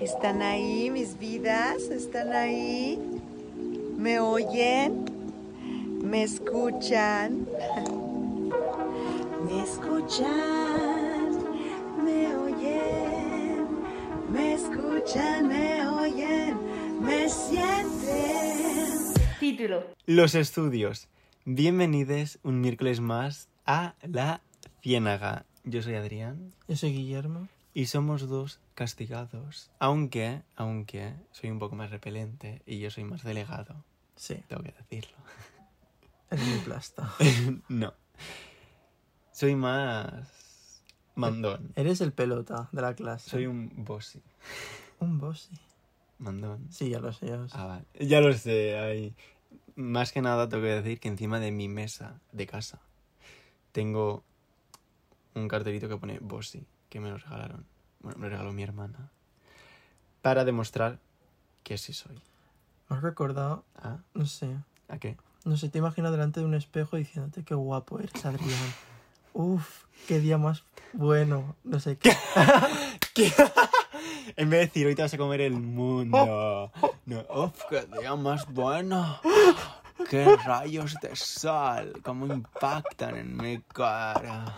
¿Están ahí mis vidas? ¿Están ahí? ¿Me oyen? ¿Me escuchan? ¿Me escuchan? ¿Me oyen? ¿Me escuchan? ¿Me oyen? ¿Me sienten? Título. Los estudios. Bienvenidos un miércoles más a La Ciénaga. Yo soy Adrián Yo soy Guillermo. y somos dos castigados. Aunque, aunque soy un poco más repelente y yo soy más delegado. Sí, Tengo que decirlo. eres mi plasta. no. Soy más mandón. Eres el pelota de la clase. Soy un bossy. un bossy. Mandón. Sí, ya lo sé, ya lo sé. Ah, vale. Ya lo sé. ay. Más que nada tengo que decir que encima de mi mesa de casa tengo un cartelito que pone Bossy, que me lo regalaron. Bueno, me lo regaló mi hermana. Para demostrar que sí soy. Me has recordado, ¿Ah? no sé, ¿A qué? no sé, te imagino delante de un espejo diciéndote qué guapo eres, Adrián. Uf, qué día más bueno. No sé qué. ¿Qué? en vez de decir, hoy te vas a comer el mundo. No, uf, qué día más bueno. Qué rayos de sol, cómo impactan en mi cara.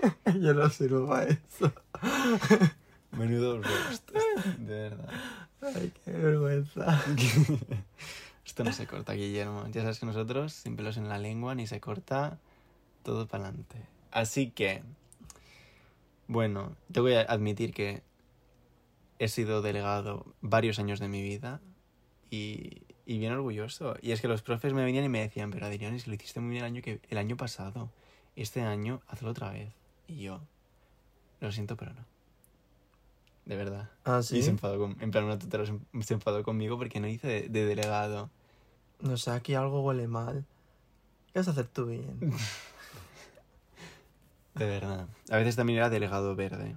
Yo no sirvo para eso. Menudo roast, de verdad. Ay, qué vergüenza. Esto no se corta, Guillermo. Ya sabes que nosotros, sin pelos en la lengua, ni se corta todo para adelante. Así que, bueno, te voy a admitir que he sido delegado varios años de mi vida y, y bien orgulloso. Y es que los profes me venían y me decían, pero Adrián, es que lo hiciste muy bien el año, que, el año pasado. Este año, hazlo otra vez. Y yo, lo siento, pero no. De verdad. Ah, Y sí. se enfadó con, en plan, una tutora se, se enfadó conmigo porque no hice de, de delegado. No sé, aquí algo huele mal. ¿Qué vas a hacer tú bien? De verdad. A veces también era delegado verde.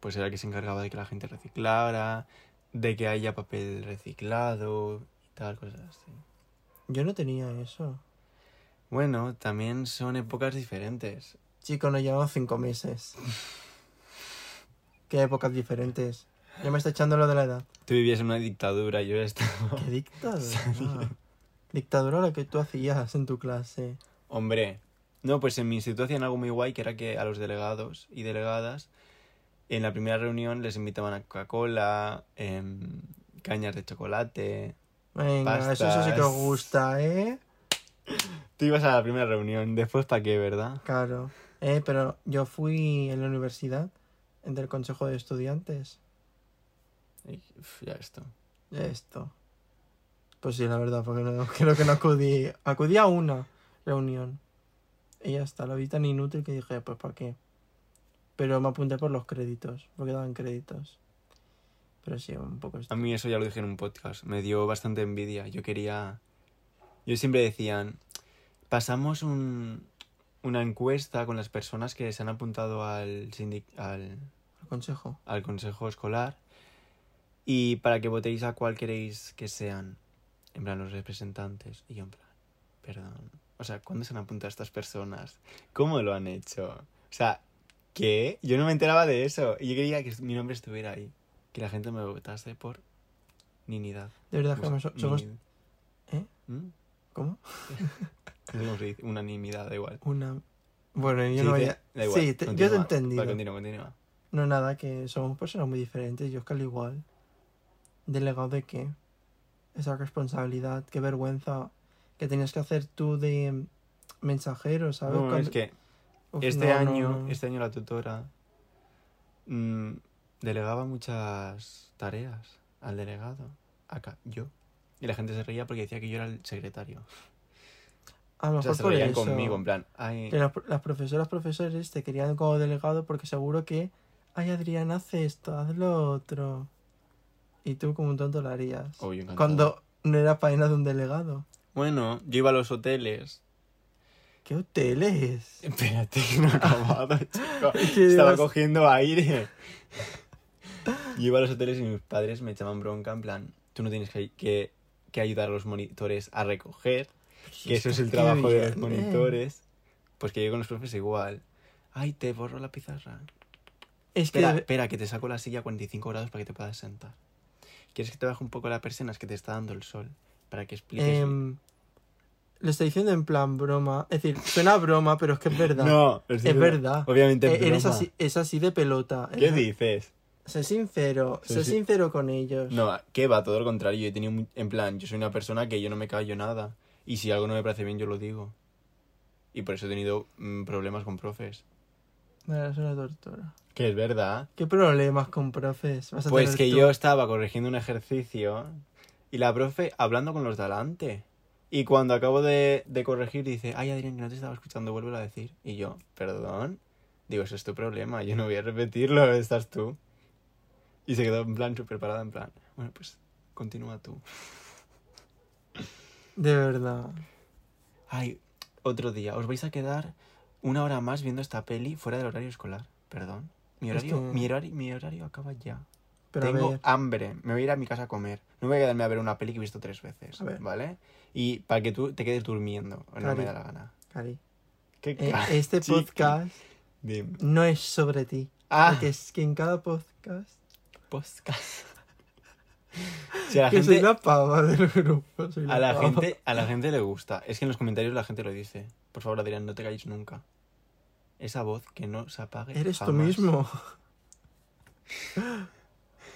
Pues era el que se encargaba de que la gente reciclara, de que haya papel reciclado y tal, cosas así. Yo no tenía eso. Bueno, también son épocas diferentes. Chico, nos llevamos cinco meses. Qué épocas diferentes. Ya me está echando lo de la edad. Tú vivías en una dictadura, yo estaba... ¿Qué dictadura? dictadura la que tú hacías en tu clase. Hombre, no, pues en mi instituto hacían algo muy guay, que era que a los delegados y delegadas, en la primera reunión les invitaban a Coca-Cola, em, cañas de chocolate. Venga, eso, eso sí que os Pastas. gusta, ¿eh? Tú ibas a la primera reunión, después para qué, ¿verdad? Claro. Eh, pero yo fui en la universidad del consejo de estudiantes. Y, uf, ya esto. Esto. Pues sí, la verdad, porque no, creo que no acudí. Acudí a una reunión. Y ya está, lo vi tan inútil que dije, pues ¿para qué? Pero me apunté por los créditos, porque daban créditos. Pero sí, un poco A esto. mí eso ya lo dije en un podcast, me dio bastante envidia. Yo quería... Yo siempre decían, pasamos un, una encuesta con las personas que se han apuntado al, al, El consejo. al consejo escolar y para que votéis a cuál queréis que sean, en plan los representantes. Y yo en plan, perdón, o sea, ¿cuándo se han apuntado estas personas? ¿Cómo lo han hecho? O sea, ¿qué? Yo no me enteraba de eso y yo quería que mi nombre estuviera ahí, que la gente me votase por ninidad. De verdad que Pues, somos... ¿Eh? ¿Mm? ¿Cómo? No unanimidad, da igual. Una... Bueno, yo no dice- voy a... da igual, Sí, te- yo te he continúa. continúa. No, nada, que somos personas muy diferentes. Yo es que al igual. ¿Delegado de qué? Esa responsabilidad, qué vergüenza que tenías que hacer tú de mensajero, ¿sabes? No, Cuando- es que Uf, Este no, año, no. este año la tutora mm, delegaba muchas tareas al delegado. Acá, yo. Y la gente se reía porque decía que yo era el secretario. A lo O sea, mejor se por reían eso. conmigo, en plan, ay, Que las, las profesoras, profesores te querían como delegado porque seguro que, ay, Adrián, haz esto, haz lo otro. Y tú como un tonto lo harías. Cuando no era faena de un delegado. Bueno, yo iba a los hoteles. ¿Qué hoteles? Espérate, que no he acabado, chico. Estaba cogiendo aire. Yo iba a los hoteles y mis padres me echaban bronca, en plan, tú no tienes que, que, que ayudar a los monitores a recoger, que eso es el trabajo de los eh. monitores. Pues que yo con los profes igual. Ay, te borro la pizarra. Es que... Espera, espera, que te saco la silla a 45 grados para que te puedas sentar. ¿Quieres que te baje un poco la persiana? Es que te está dando el sol. Para que expliques. em, lo estoy diciendo en plan broma. Es decir, suena a broma, pero es que es verdad. no, es verdad. Obviamente Eh, es eres broma. así, es así de pelota. ¿Qué Es- dices? Sé sincero, sé sincero con ellos. No, que va, todo lo contrario. Yo he tenido. En plan, yo soy una persona que yo no me callo nada. Y si algo no me parece bien, yo lo digo. Y por eso he tenido mm, problemas con profes. No, eres una tortura. Que es verdad. ¿Qué problemas con profes? vas a Pues que tú? yo estaba corrigiendo un ejercicio y la profe hablando con los de adelante. Y cuando acabo de, de corregir dice, ay Adrián, que no te estaba escuchando, vuelve a decir. Y yo, perdón. Digo, eso es tu problema, yo no voy a repetirlo, estás tú. Y se quedó en plan súper parada, en plan, bueno, pues continúa tú. De verdad. Ay, otro día, os vais a quedar una hora más viendo esta peli fuera del horario escolar. Perdón. Mi Es horario, que- mi horario, mi horario acaba ya. Pero Tengo hambre, me voy a ir a mi casa a comer. No voy a quedarme a ver una peli que he visto tres veces, A ver. ¿vale? Y para que tú te quedes durmiendo, o no me Cari. da la gana. Cari, ¿Qué eh, este podcast Dime. no es sobre ti. Ah, Porque es que en cada podcast... podcast. Si a la que soy gente, la pava del grupo. soy a la pava. gente, a la gente le gusta. Es que en los comentarios la gente lo dice. Por favor, Adrián, no te calles nunca. Esa voz que no se apague. Eres tú mismo.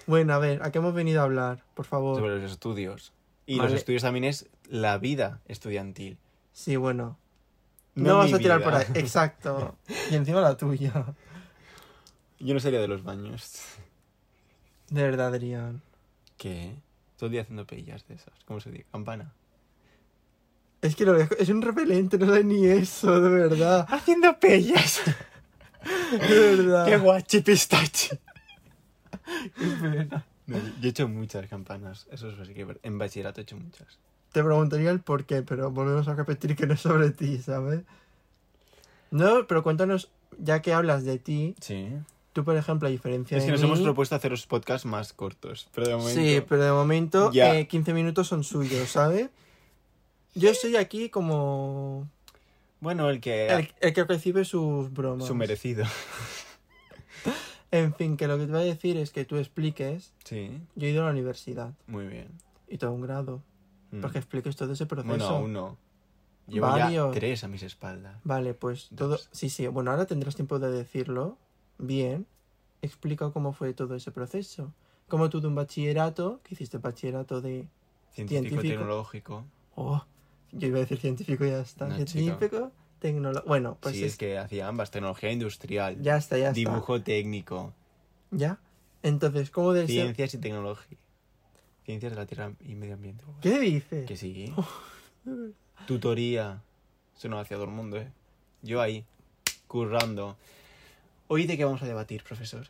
bueno, a ver, ¿a qué hemos venido a hablar? Por favor. Sobre los estudios. Y Vale. los estudios también es la vida estudiantil. Sí, bueno. No, vas a tirar vida. por ahí. Exacto. Y encima la tuya. Yo no sería de los baños. De verdad, Adrián. ¿Qué? Todo el día haciendo pellas de esas. ¿Cómo se dice? Campana. Es que lo dejo- es un repelente, no sé ni eso, de verdad. Haciendo pellas. De verdad. ¡Qué guachi pistache! Qué pena. No, yo he hecho muchas campanas. Eso es así que en bachillerato he hecho muchas. Te preguntaría el por qué, pero volvemos a repetir que no es sobre ti, ¿sabes? No, pero cuéntanos, ya que hablas de ti, Sí. Tú, por ejemplo, a diferencia Es que nos mí... hemos propuesto hacer los podcasts más cortos. Pero de momento. Sí, pero de momento Ya. eh, 15 minutos son suyos, ¿sabes? Yo estoy aquí como Bueno, el que. el, el que recibe sus bromas. Su merecido. En fin, que lo que te voy a decir es que tú expliques. Sí, Yo he ido a la universidad muy bien. y todo un grado. Mm. Para que expliques todo ese proceso. Bueno, aún no. Llevo Varios. ya tres a mis espaldas. Vale, pues todo. Sí, sí. Bueno, ahora tendrás tiempo de decirlo. Bien. Explica cómo fue todo ese proceso. Cómo tú de un bachillerato, que hiciste bachillerato de. Científico, Científico. tecnológico. Oh, yo iba a decir científico y ya está. No, científico, tecnológico. Bueno, pues sí, es- es que hacía ambas. Tecnología industrial. ya está, ya está. dibujo técnico. ¿Ya? Entonces, ¿cómo ser? Ciencias y tecnología. Ciencias de la Tierra y Medio Ambiente. ¿Qué dices? Que sí. Tutoría. Eso no hacía todo el mundo, ¿eh? Yo ahí, currando. ¿Hoy de qué vamos a debatir, profesor?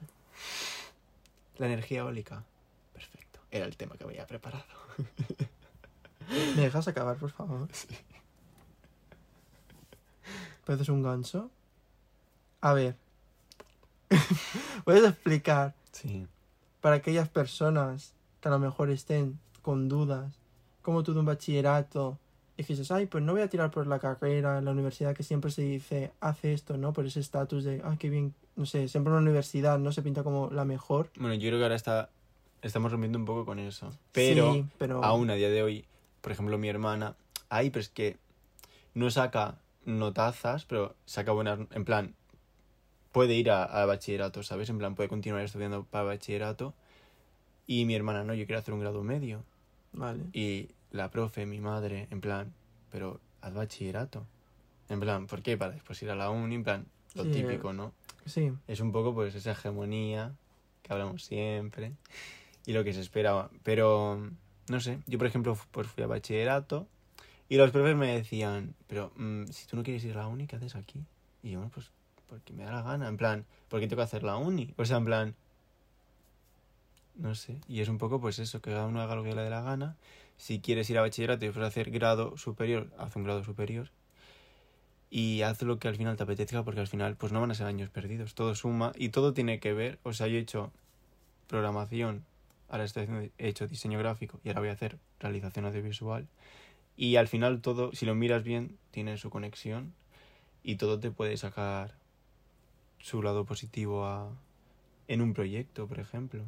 La energía eólica. Perfecto. Era el tema que había preparado. ¿Me dejas acabar, por favor? ¿Pareces un ganso? A ver. ¿Puedes explicar Sí. para aquellas personas que a lo mejor estén con dudas, como tú de un bachillerato, y dices, ay, pues no voy a tirar por la carrera la universidad que siempre se dice, hace esto, ¿no? Por ese estatus de, ay, qué bien, no sé, siempre una universidad no se pinta como la mejor. Bueno, yo creo que ahora está, estamos rompiendo un poco con eso. Pero, Sí, pero aún a día de hoy, por ejemplo, mi hermana, ay, pero es que no saca notazas, pero saca buenas, en plan, puede ir a, a bachillerato, ¿sabes? En plan, puede continuar estudiando para bachillerato. Y mi hermana, no, yo quiero hacer un grado medio. Vale. Y la profe, mi madre, en plan, pero haz bachillerato. En plan, ¿por qué? Para después ir a la uni, en plan, lo Sí, típico, ¿no? Sí, Es un poco pues esa hegemonía que hablamos siempre y lo que se esperaba. Pero, no sé, yo por ejemplo pues fui a bachillerato y los profes me decían, pero mm, si tú no quieres ir a la uni, ¿qué haces aquí? Y yo, bueno, pues porque me da la gana, en plan, ¿por qué tengo que hacer la uni? O sea, en plan, no sé, y es un poco pues eso, que cada uno haga lo que le dé la gana. Si quieres ir a bachillerato y hacer grado superior, haz un grado superior y haz lo que al final te apetezca porque al final pues no van a ser años perdidos, todo suma y todo tiene que ver, o sea, yo he hecho programación, ahora estoy haciendo, he hecho diseño gráfico y ahora voy a hacer realización audiovisual y al final todo, si lo miras bien, tiene su conexión y todo te puede sacar su lado positivo a, en un proyecto, por ejemplo.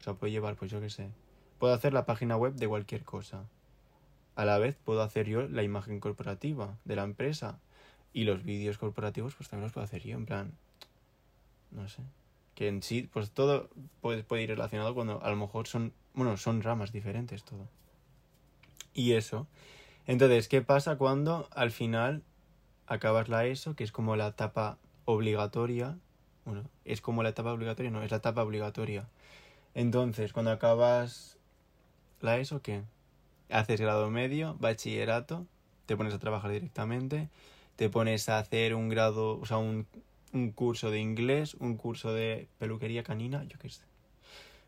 O sea, puedo llevar, pues yo qué sé. Puedo hacer la página web de cualquier cosa. A la vez puedo hacer yo la imagen corporativa de la empresa. Y los vídeos corporativos, pues también los puedo hacer yo, en plan. No sé. Que en sí, pues todo puede, puede ir relacionado cuando a lo mejor son. Bueno, son ramas diferentes todo. Y eso. Entonces, ¿qué pasa cuando al final acabas la ESO, que es como la etapa obligatoria? Bueno, es como la etapa obligatoria, no, es la etapa obligatoria. Entonces, cuando acabas la ESO, ¿qué? Haces grado medio, bachillerato, te pones a trabajar directamente, te pones a hacer un grado, o sea, un, un curso de inglés, un curso de peluquería canina, yo qué sé.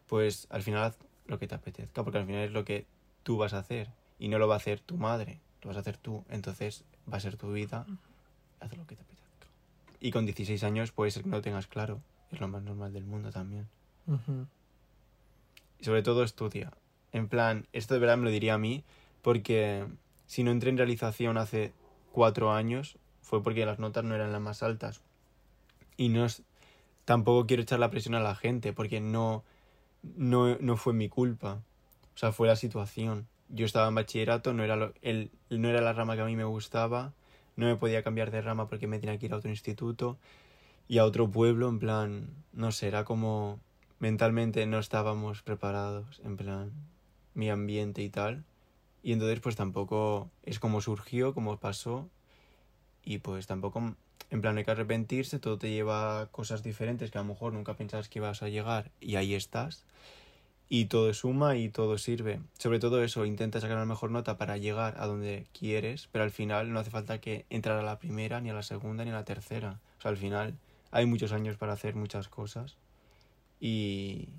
Pues al final haz lo que te apetezca, porque al final es lo que tú vas a hacer y no lo va a hacer tu madre, lo vas a hacer tú, entonces va a ser tu vida, haz lo que te apetezca. Y con 16 años puede ser que no lo tengas claro, es lo más normal del mundo también. Y sobre todo estudia. En plan, esto de verdad me lo diría a mí, porque si no entré en realización hace cuatro años, fue porque las notas no eran las más altas. Y no es, tampoco quiero echar la presión a la gente, porque no, no, no fue mi culpa. O sea, fue la situación. Yo estaba en bachillerato, no era, lo- el, no era la rama que a mí me gustaba, no me podía cambiar de rama porque me tenía que ir a otro instituto y a otro pueblo, en plan, no sé, era como mentalmente no estábamos preparados, en plan, mi ambiente y tal. Y entonces pues tampoco es como surgió, como pasó. Y pues tampoco, en plan, hay que arrepentirse, todo te lleva cosas diferentes que a lo mejor nunca pensabas que ibas a llegar y ahí estás. Y todo suma y todo sirve. Sobre todo eso, intenta sacar la mejor nota para llegar a donde quieres, pero al final no hace falta que entrar a la primera, ni a la segunda, ni a la tercera. O sea, al final hay muchos años para hacer muchas cosas y,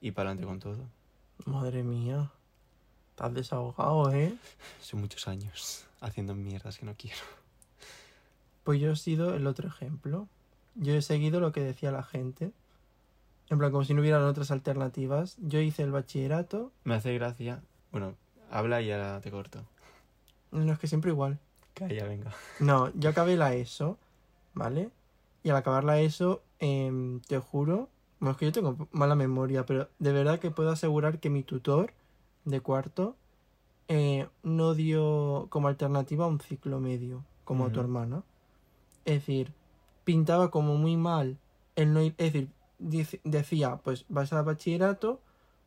y para adelante con todo. Madre mía. Estás desahogado, ¿eh? Son muchos años haciendo mierdas que no quiero. Pues yo he sido el otro ejemplo. Yo he seguido lo que decía la gente. En plan, como si no hubieran otras alternativas. Yo hice el bachillerato. Me hace gracia. Bueno, habla y ahora te corto. No, es que siempre igual. Calla, venga. No, yo acabé la ESO, ¿vale? Y al acabar la ESO, em, te juro, bueno, es que yo tengo mala memoria, pero de verdad que puedo asegurar que mi tutor de cuarto eh, no dio como alternativa un ciclo medio, como a tu Ujú. hermana. Es decir, pintaba como muy mal el no ir, es decir, dice- decía, pues vas a bachillerato,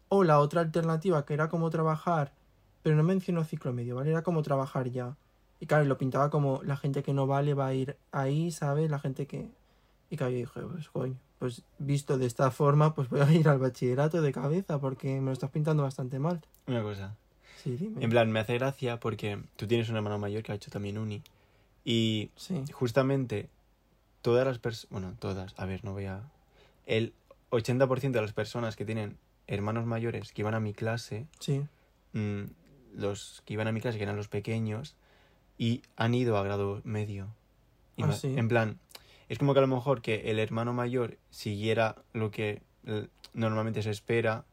o la otra alternativa que era como trabajar, pero no mencionó ciclo medio, ¿vale? Era como trabajar ya. Y claro, lo pintaba como la gente que no vale va a ir ahí, ¿sabes? La gente que... Y claro, yo dije, pues coño, pues visto de esta forma, pues voy a ir al bachillerato de cabeza porque me lo estás pintando bastante mal. Una cosa. Sí, dime. En plan, me hace gracia porque tú tienes un hermano mayor que ha hecho también uni. Y Sí, justamente todas las personas... Bueno, todas. A ver, no voy a... El 80% de las personas que tienen hermanos mayores que iban a mi clase sí. mm, los que iban a mi clase, que eran los pequeños, y han ido a grado medio. Y Ah, sí. En plan, es como que a lo mejor que el hermano mayor siguiera lo que normalmente se espera,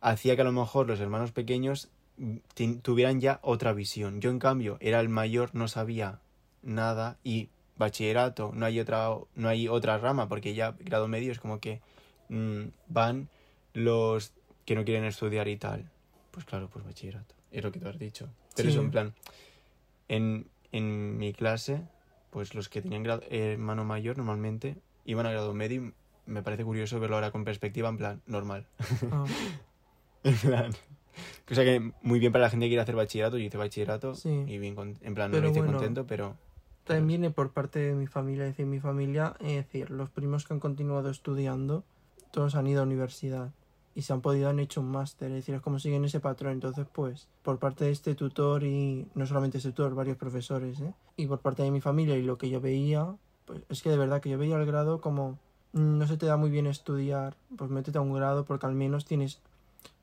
hacía que a lo mejor los hermanos pequeños mm, tuvieran ya otra visión. Yo, en cambio, era el mayor, no sabía nada, y bachillerato, no hay otra, no hay otra rama, porque ya grado medio es como que mm, van los que no quieren estudiar y tal. Pues claro, pues bachillerato. Es lo que tú has dicho. Pero Sí. eso en plan, en, en mi clase, pues los que tenían grado, hermano mayor normalmente iban a grado medio y me parece curioso verlo ahora con perspectiva en plan normal. Ah, en plan. O sea que muy bien para la gente que quiere hacer bachillerato, yo hice bachillerato Sí. y bien con- en plan no lo hice bueno, contento, pero También viene por parte de mi familia, es decir, mi familia, es decir, los primos que han continuado estudiando, todos han ido a universidad y se han podido, han hecho un máster, es decir, es como siguen ese patrón. Entonces, pues, por parte de este tutor y no solamente ese tutor, varios profesores, ¿eh? y por parte de mi familia y lo que yo veía, pues es que de verdad que yo veía el grado como mm, no se te da muy bien estudiar, pues métete a un grado porque al menos tienes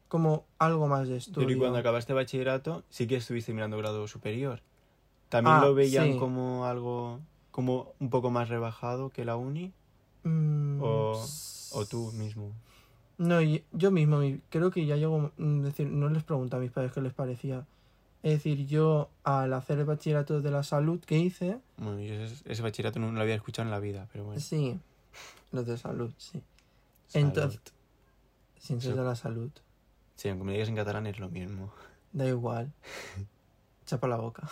como algo más de estudio. Pero y cuando acabaste bachillerato, sí que estuviste mirando grado superior. También Ah, lo veían sí. como algo, como un poco más rebajado que la uni, Mm, o, o tú mismo. No, yo mismo mi- creo que ya llego, mm, decir, no les pregunto a mis padres qué les parecía. Es decir, yo al hacer el bachillerato de la salud que hice, Bueno, yo ese, ese bachillerato no lo había escuchado en la vida, pero bueno. sí, los de salud, sí. Entonces- Salud. Ciencias Sí. de la salud. Sí, aunque me digas en catalán es lo mismo. Da igual. Chapa la boca.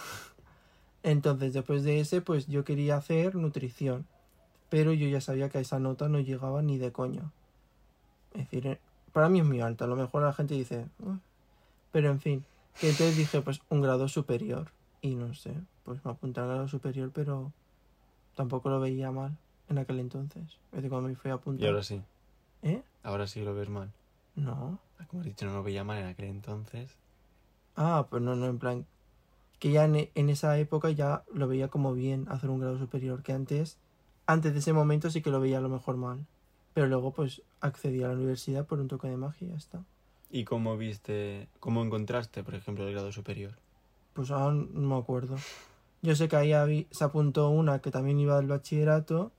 Entonces, después de ese, pues yo quería hacer nutrición. Pero yo ya sabía que a esa nota no llegaba ni de coña. Es decir, eh, para mí es muy alta. A lo mejor la gente dice. "Uh". Pero en fin. Que entonces dije, pues un grado superior. Y no sé, pues me apunté al grado superior, pero tampoco lo veía mal en aquel entonces. Es decir, cuando me fui a apuntar. Y ahora sí. ¿Eh? Ahora sí lo ves mal. No. Ah, Como has dicho, no lo veía mal en aquel entonces. Ah, pues no, no, en plan. Que ya en, en esa época ya lo veía como bien hacer un grado superior. Que antes, antes de ese momento sí que lo veía a lo mejor mal. Pero luego pues accedí a la universidad por un toque de magia y ya está. ¿Y cómo viste, cómo encontraste, por ejemplo, el grado superior? Pues ahora no me acuerdo. Yo sé que ahí habí- se apuntó una que también iba al bachillerato.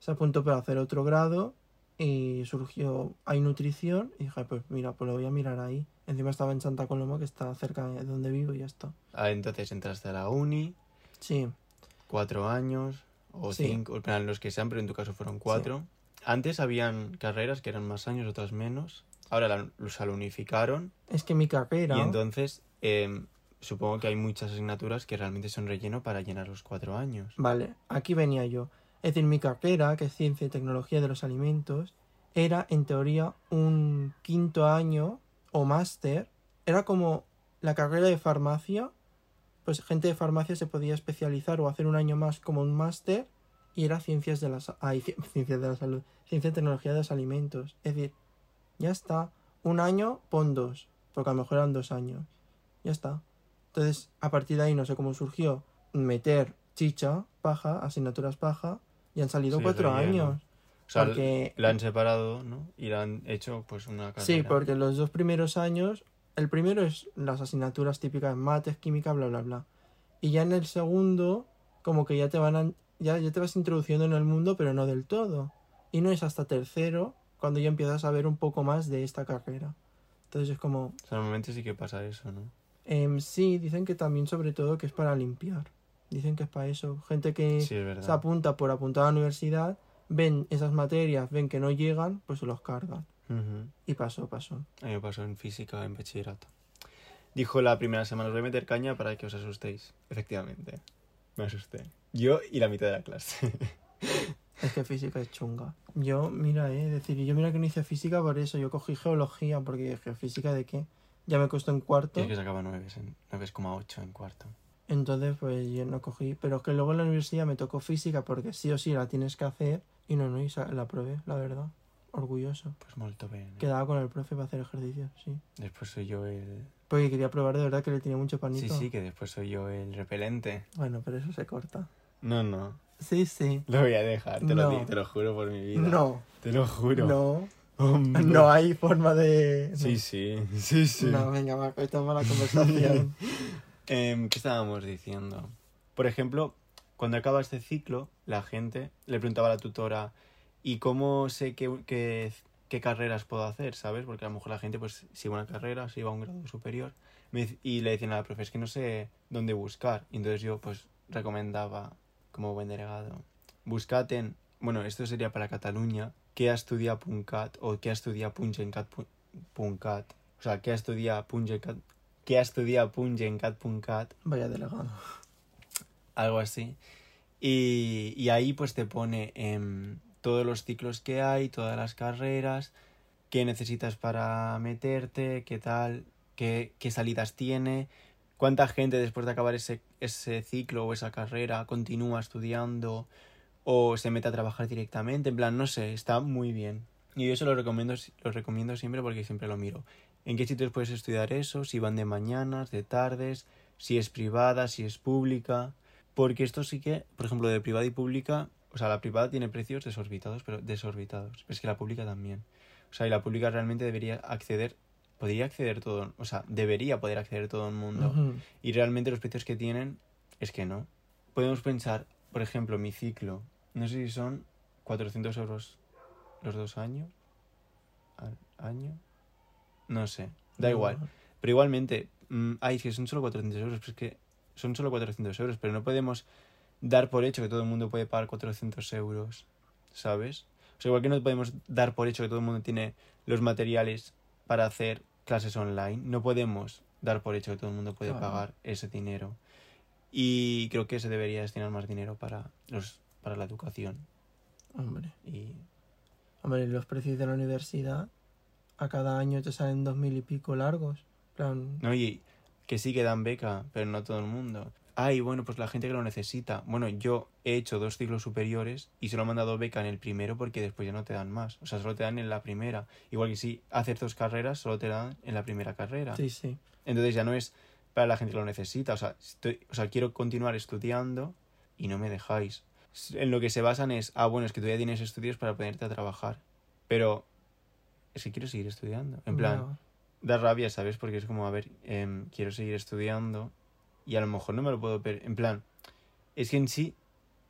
Se apuntó para hacer otro grado. Y surgió, hay nutrición. Y dije, pues mira, pues lo voy a mirar ahí. Encima estaba en Santa Coloma, que está cerca de donde vivo y ya está. Ah, entonces entraste a la uni, Sí, cuatro años, o Sí. cinco, en plan, los que sean, pero en tu caso fueron cuatro. Antes habían carreras que eran más años, otras menos. Ahora la, los la unificaron. es que mi carrera... Y entonces, em, supongo que hay muchas asignaturas que realmente son relleno para llenar los cuatro años. Vale, aquí venía yo. Es decir, mi carrera, que es Ciencia y Tecnología de los Alimentos, era en teoría un quinto año o máster. Era como la carrera de farmacia. Pues gente de farmacia se podía especializar o hacer un año más como un máster y era ciencias de la, ay, ci- ciencias de la salud, ciencia y tecnología de los alimentos. Es decir, ya está. Un año, pon dos, porque a lo mejor eran dos años. Ya está. Entonces, a partir de ahí no sé cómo surgió meter chicha, paja, asignaturas paja, y han salido Sí, cuatro relleno. años. O sea, porque la han separado, ¿no? Y la han hecho, pues, una carrera. Sí, porque los dos primeros años, el primero es las asignaturas típicas, mates, química, bla, bla, bla. Y ya en el segundo, como que ya te van a- ya, ya te vas introduciendo en el mundo, pero no del todo. Y no es hasta tercero cuando ya empiezas a ver un poco más de esta carrera. Entonces es como, O sea, normalmente sí que pasa eso, ¿no? em, sí, dicen que también sobre todo que es para limpiar. Dicen que es para eso. Gente que Sí, es se apunta por apuntar a la universidad, ven esas materias, ven que no llegan, pues se los cargan. Ujú. Y pasó, pasó. A mí me pasó en física, en bachillerato. Dijo la primera semana, os voy a meter caña para que os asustéis. Efectivamente, me asusté. Yo y la mitad de la clase. Es que física es chunga. Yo, mira, eh, es decir, yo mira que no hice física por eso. Yo cogí geología porque dije, ¿física de qué? Ya me costó en cuarto. Tienes que sacaba 9, en 9,8 en cuarto. Entonces, pues yo no cogí. Pero es que luego en la universidad me tocó física porque sí o sí la tienes que hacer. Y no, no, y la probé, la verdad. Orgulloso. Pues molto bene. Quedaba con el profe para hacer ejercicios, sí. Después soy yo el... Porque quería probar de verdad que le tenía mucho Sí, panito. sí, que después soy yo el repelente. Bueno, pero eso se corta. No, no. Sí, sí. Lo voy a dejar, te, lo, No. di- te lo juro por mi vida. No, Te lo juro. no. Hombre. No hay forma de... no. Sí, sí, sí, sí. No, venga, va, cortamos la conversación. Em, ¿Qué estábamos diciendo? Por ejemplo, cuando acaba este ciclo, la gente le preguntaba a la tutora, ¿y cómo sé qué, qué carreras puedo hacer? ¿Sabes? Porque a lo mejor la gente, pues, si va a una carrera, si va a un grado superior, me y le decían a la profe, es que no sé dónde buscar. Y entonces yo, pues, recomendaba, como buen delegado, buscad en, bueno, esto sería para Cataluña, que ha estudiado Puncat o que ha estudiado Pungencat pu- Puncat. O sea, que ha estudiado Pungencat, que ha estudiado Pungencat Puncat Vaya delegado. algo así. Y, y ahí pues te pone em, todos los ciclos que hay, todas las carreras, qué necesitas para meterte, qué tal, qué, qué salidas tiene, cuánta gente después de acabar ese, ese ciclo o esa carrera continúa estudiando o se mete a trabajar directamente. En plan, no sé, está muy bien. Y yo eso lo recomiendo, lo recomiendo siempre porque siempre lo miro. ¿En qué sitios puedes estudiar eso? Si van de mañanas, de tardes, si es privada, si es pública. Porque esto sí que, por ejemplo, de privada y pública, o sea, la privada tiene precios desorbitados, pero desorbitados. Pero es que la pública también. O sea, y la pública realmente debería acceder, podría acceder todo, o sea, debería poder acceder todo el mundo. Y realmente los precios que tienen es que no. Podemos pensar, por ejemplo, mi ciclo, no sé si son 400 euros los dos años, al año, no sé, da igual. Pero igualmente, mm, ay, es que son solo 400 euros, pero es que son solo 400 euros, pero no podemos dar por hecho que todo el mundo puede pagar 400 euros, ¿sabes? O sea, igual que no podemos dar por hecho que todo el mundo tiene los materiales para hacer clases online, no podemos dar por hecho que todo el mundo puede Claro. pagar ese dinero. Y creo que se debería destinar más dinero para los para la educación. Hombre. Y Hombre, los precios de la universidad a cada año te salen dos mil y pico largos. Plan, no, y que sí que dan beca, pero no todo el mundo. Ay, bueno, pues la gente que lo necesita. Bueno, yo he hecho dos ciclos superiores y solo me han dado beca en el primero porque después ya no te dan más. O sea, solo te dan en la primera. Igual que si haces dos carreras, solo te dan en la primera carrera. sí, sí. Entonces ya no es para la gente que lo necesita. O sea, estoy, o sea, quiero continuar estudiando y no me dejáis. En lo que se basan es, ah, bueno, es que tú ya tienes estudios para ponerte a trabajar. Pero es que quiero seguir estudiando. En plan, da rabia, ¿sabes? Porque es como, a ver, em, quiero seguir estudiando y a lo mejor no me lo puedo per En plan, es que en sí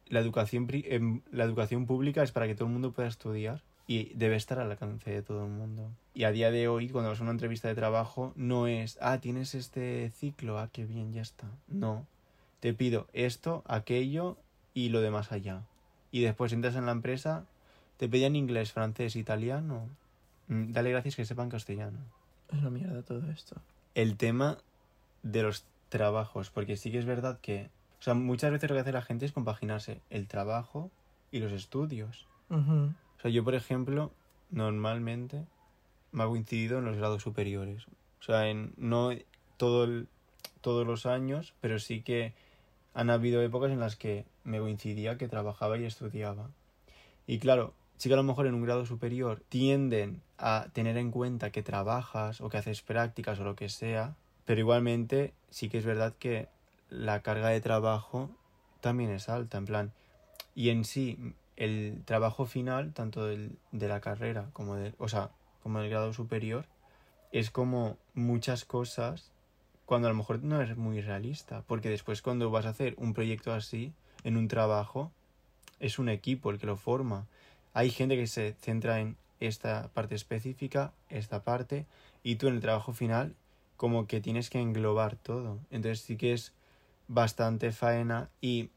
la educación, em, la educación pública es para que todo el mundo pueda estudiar y debe estar al alcance de todo el mundo. Y a día de hoy, cuando vas a una entrevista de trabajo, no es, ah, tienes este ciclo, ah, qué bien, ya está. No. Te pido esto, aquello y lo demás allá. Y después entras en la empresa, te pedían inglés, francés, italiano. Mm, Dale gracias que sepan castellano Es una mierda todo esto. el tema de los trabajos, porque sí que es verdad que, o sea, muchas veces lo que hace la gente es compaginarse el trabajo y los estudios. Ujú. O sea, yo, por ejemplo, normalmente me ha coincidido en los grados superiores. O sea, en, no todo el- todos los años, pero sí que han habido épocas en las que me coincidía que trabajaba y estudiaba. Y claro, sí que a lo mejor en un grado superior tienden a tener en cuenta que trabajas o que haces prácticas o lo que sea, pero igualmente sí que es verdad que la carga de trabajo también es alta, en plan, y en sí el trabajo final, tanto del- de la carrera como del, o sea, como del grado superior, es como muchas cosas cuando a lo mejor no es muy realista, porque después cuando vas a hacer un proyecto así en un trabajo es un equipo el que lo forma. Hay gente que se centra en esta parte específica, esta parte, y tú en el trabajo final como que tienes que englobar todo. Entonces sí que es bastante faena y,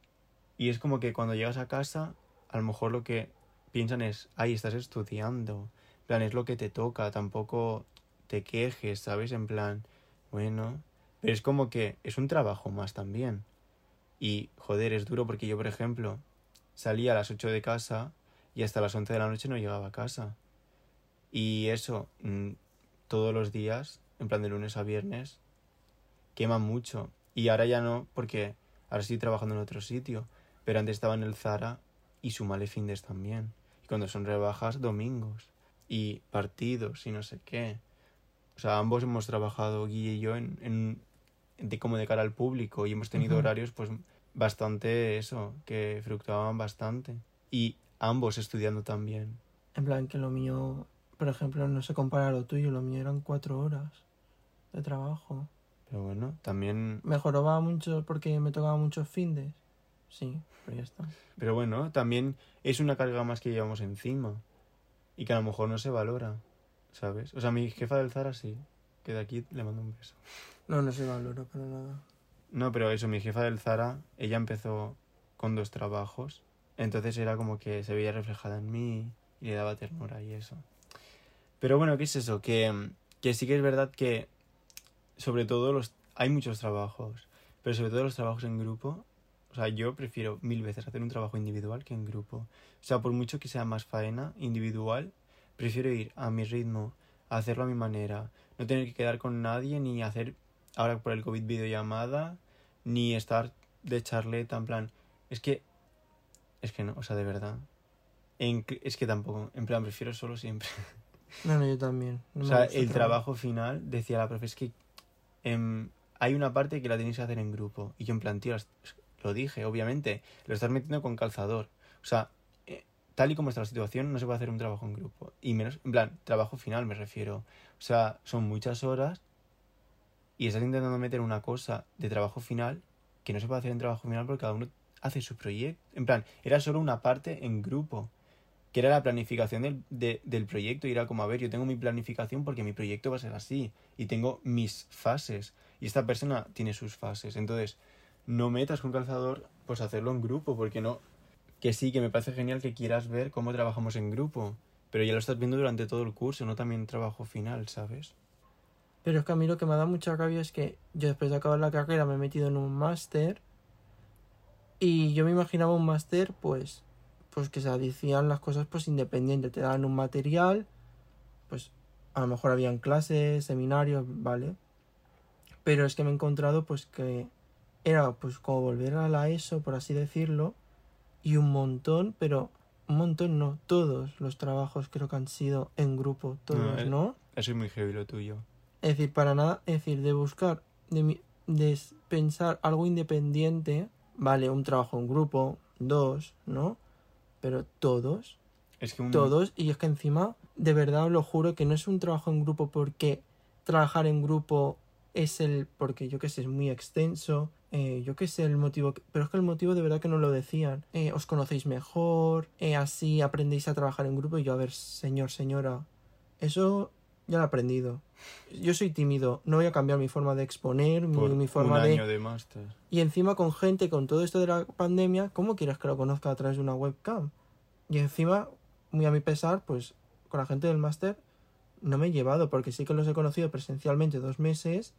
y es como que cuando llegas a casa a lo mejor lo que piensan es, ay, estás estudiando, en plan, es lo que te toca, tampoco te quejes, ¿sabes? En plan, bueno, pero es como que es un trabajo más también. Y, joder, es duro porque yo, por ejemplo, salía a las 8 de casa y hasta las 11 de la noche no llegaba a casa. Y eso, mm, todos los días, en plan de lunes a viernes, quema mucho. Y ahora ya no, porque ahora estoy trabajando en otro sitio, pero antes estaba en el Zara y sumale findes también. Y cuando son rebajas, domingos. Y partidos y no sé qué. O sea, ambos hemos trabajado, Guille y yo, en, en- de como de cara al público y hemos tenido horarios pues bastante eso, que fluctuaban bastante. Y ambos estudiando también. En plan, que lo mío, por ejemplo, no se compara a lo tuyo. Lo mío eran cuatro horas de trabajo. Pero bueno, también... Mejoraba mucho porque me tocaba muchos findes. Sí, pero ya está. Pero bueno, también es una carga más que llevamos encima. Y que a lo mejor no se valora, ¿sabes? O sea, mi jefa del Zara sí. Que de aquí le mando un beso. No, no se valora para nada. No, pero eso, mi jefa del Zara, ella empezó con dos trabajos. Entonces era como que se veía reflejada en mí y le daba ternura y eso. Pero bueno, ¿qué es eso? Que, que sí que es verdad que sobre todo los hay muchos trabajos, pero sobre todo los trabajos en grupo. O sea, yo prefiero mil veces hacer un trabajo individual que en grupo. O sea, por mucho que sea más faena individual, prefiero ir a mi ritmo, a hacerlo a mi manera, no tener que quedar con nadie ni hacer ahora por el COVID videollamada, ni estar de charleta, en plan, es que, es que no, o sea, de verdad. En es que tampoco, en plan, prefiero solo siempre. No, no, yo también. No O sea, el trabajo final, decía la profe, es que em, hay una parte que la tenéis que hacer en grupo. Y yo en plan, tío, lo dije, obviamente, lo estás metiendo con calzador. O sea, eh, tal y como está la situación, no se puede hacer un trabajo en grupo. Y menos, en plan, trabajo final me refiero. O sea, son muchas horas y estás intentando meter una cosa de trabajo final que no se puede hacer en trabajo final porque cada uno hace su proyecto. En plan, era solo una parte en grupo que era la planificación del, de- del proyecto. Y era como, a ver, yo tengo mi planificación porque mi proyecto va a ser así. Y tengo mis fases. Y esta persona tiene sus fases. Entonces, no metas con calzador, pues hacerlo en grupo porque no, que sí, que me parece genial que quieras ver cómo trabajamos en grupo, pero ya lo estás viendo durante todo el curso, no también trabajo final, ¿sabes? Pero es que a mí lo que me da mucha rabia es que yo después de acabar la carrera me he metido en un máster. Y yo me imaginaba un máster pues pues que se hacían las cosas pues independiente, te daban un material, pues a lo mejor habían clases, seminarios, ¿vale? Pero es que me he encontrado pues que era pues como volver a la ESO, por así decirlo, y un montón, pero un montón no, todos los trabajos creo que han sido en grupo, todos, eh, ¿no? Eso es muy heavy lo tuyo. Es decir, para nada, es decir, de buscar, de, de pensar algo independiente, vale, un trabajo en grupo, dos, ¿no? Pero todos, Es que un... todos, y es que encima, de verdad os lo juro que no es un trabajo en grupo porque trabajar en grupo es el, porque yo que sé, es muy extenso, eh, yo que sé el motivo, pero es que el motivo de verdad que no lo decían, Eh, os conocéis mejor, eh, así aprendéis a trabajar en grupo, y yo, a ver, señor, señora, eso ya lo he aprendido. Yo soy tímido, no voy a cambiar mi forma de exponer, mi, por mi forma un de... año de máster. Y encima con gente, con todo esto de la pandemia, ¿cómo quieres que lo conozca a través de una webcam? Y encima, muy a mi pesar, pues con la gente del máster no me he llevado, porque sí que los he conocido presencialmente dos meses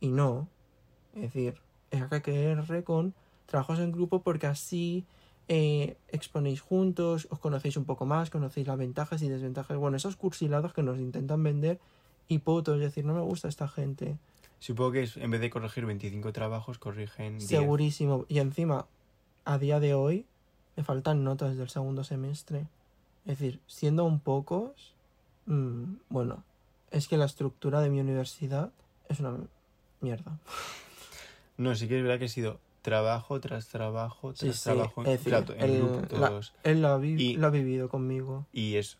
y no. Es decir, es que querer con trabajos en grupo porque así eh, exponéis juntos, os conocéis un poco más, conocéis las ventajas y desventajas. Bueno, esos cursilados que nos intentan vender y es decir, no me gusta esta gente. Supongo que es- en vez de corregir 25 trabajos, corrigen 10. Segurísimo. Y encima, a día de hoy, me faltan notas del segundo semestre. Es decir, siendo un pocos, mm, bueno, es que la estructura de mi universidad es una mierda. No, sí que es verdad que ha sido trabajo tras trabajo tras sí, trabajo. es decir, claro, en el- la- todos. Él lo ha, vi- Y- lo ha vivido conmigo. Y es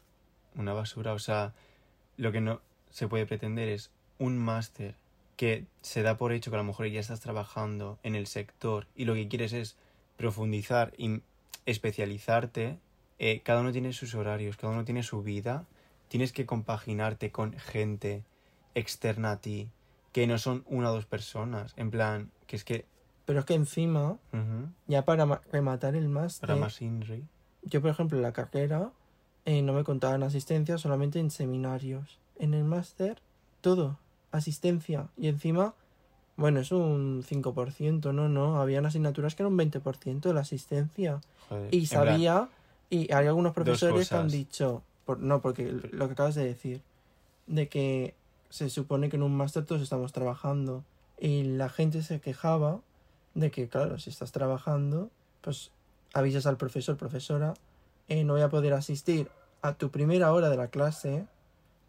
una basura. O sea, lo que no se puede pretender es un máster que se da por hecho que a lo mejor ya estás trabajando en el sector y lo que quieres es profundizar y especializarte. Eh, cada uno tiene sus horarios, cada uno tiene su vida. Tienes que compaginarte con gente externa a ti, que no son una o dos personas. En plan, que es que... Pero es que encima, ujú, ya para ma- rematar el máster, para más Inri. yo por ejemplo en la carrera eh, no me contaban asistencia, solamente en seminarios. En el máster, todo, asistencia. Y encima, bueno, es un 5%, no, no, habían asignaturas que eran un 20% de la asistencia. Joder, Y plan, sabía, y hay algunos profesores que han dicho, por, no, porque lo que acabas de decir, de que se supone que en un máster todos estamos trabajando. Y la gente se quejaba de que, claro, si estás trabajando, pues avisas al profesor, profesora, eh, no voy a poder asistir a tu primera hora de la clase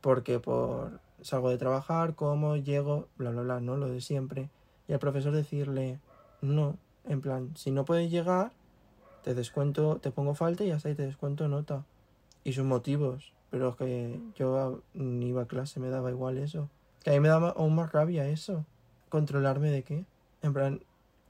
porque por salgo de trabajar, como, llego, bla, bla, bla, ¿no? Lo de siempre. Y al profesor decirle, no, en plan, si no puedes llegar, te descuento, te pongo falta y hasta ahí te descuento nota. Y sus motivos. Pero es que yo ni iba a clase, me daba igual eso. Que a mí me daba aún más rabia eso. ¿Controlarme de qué? En plan,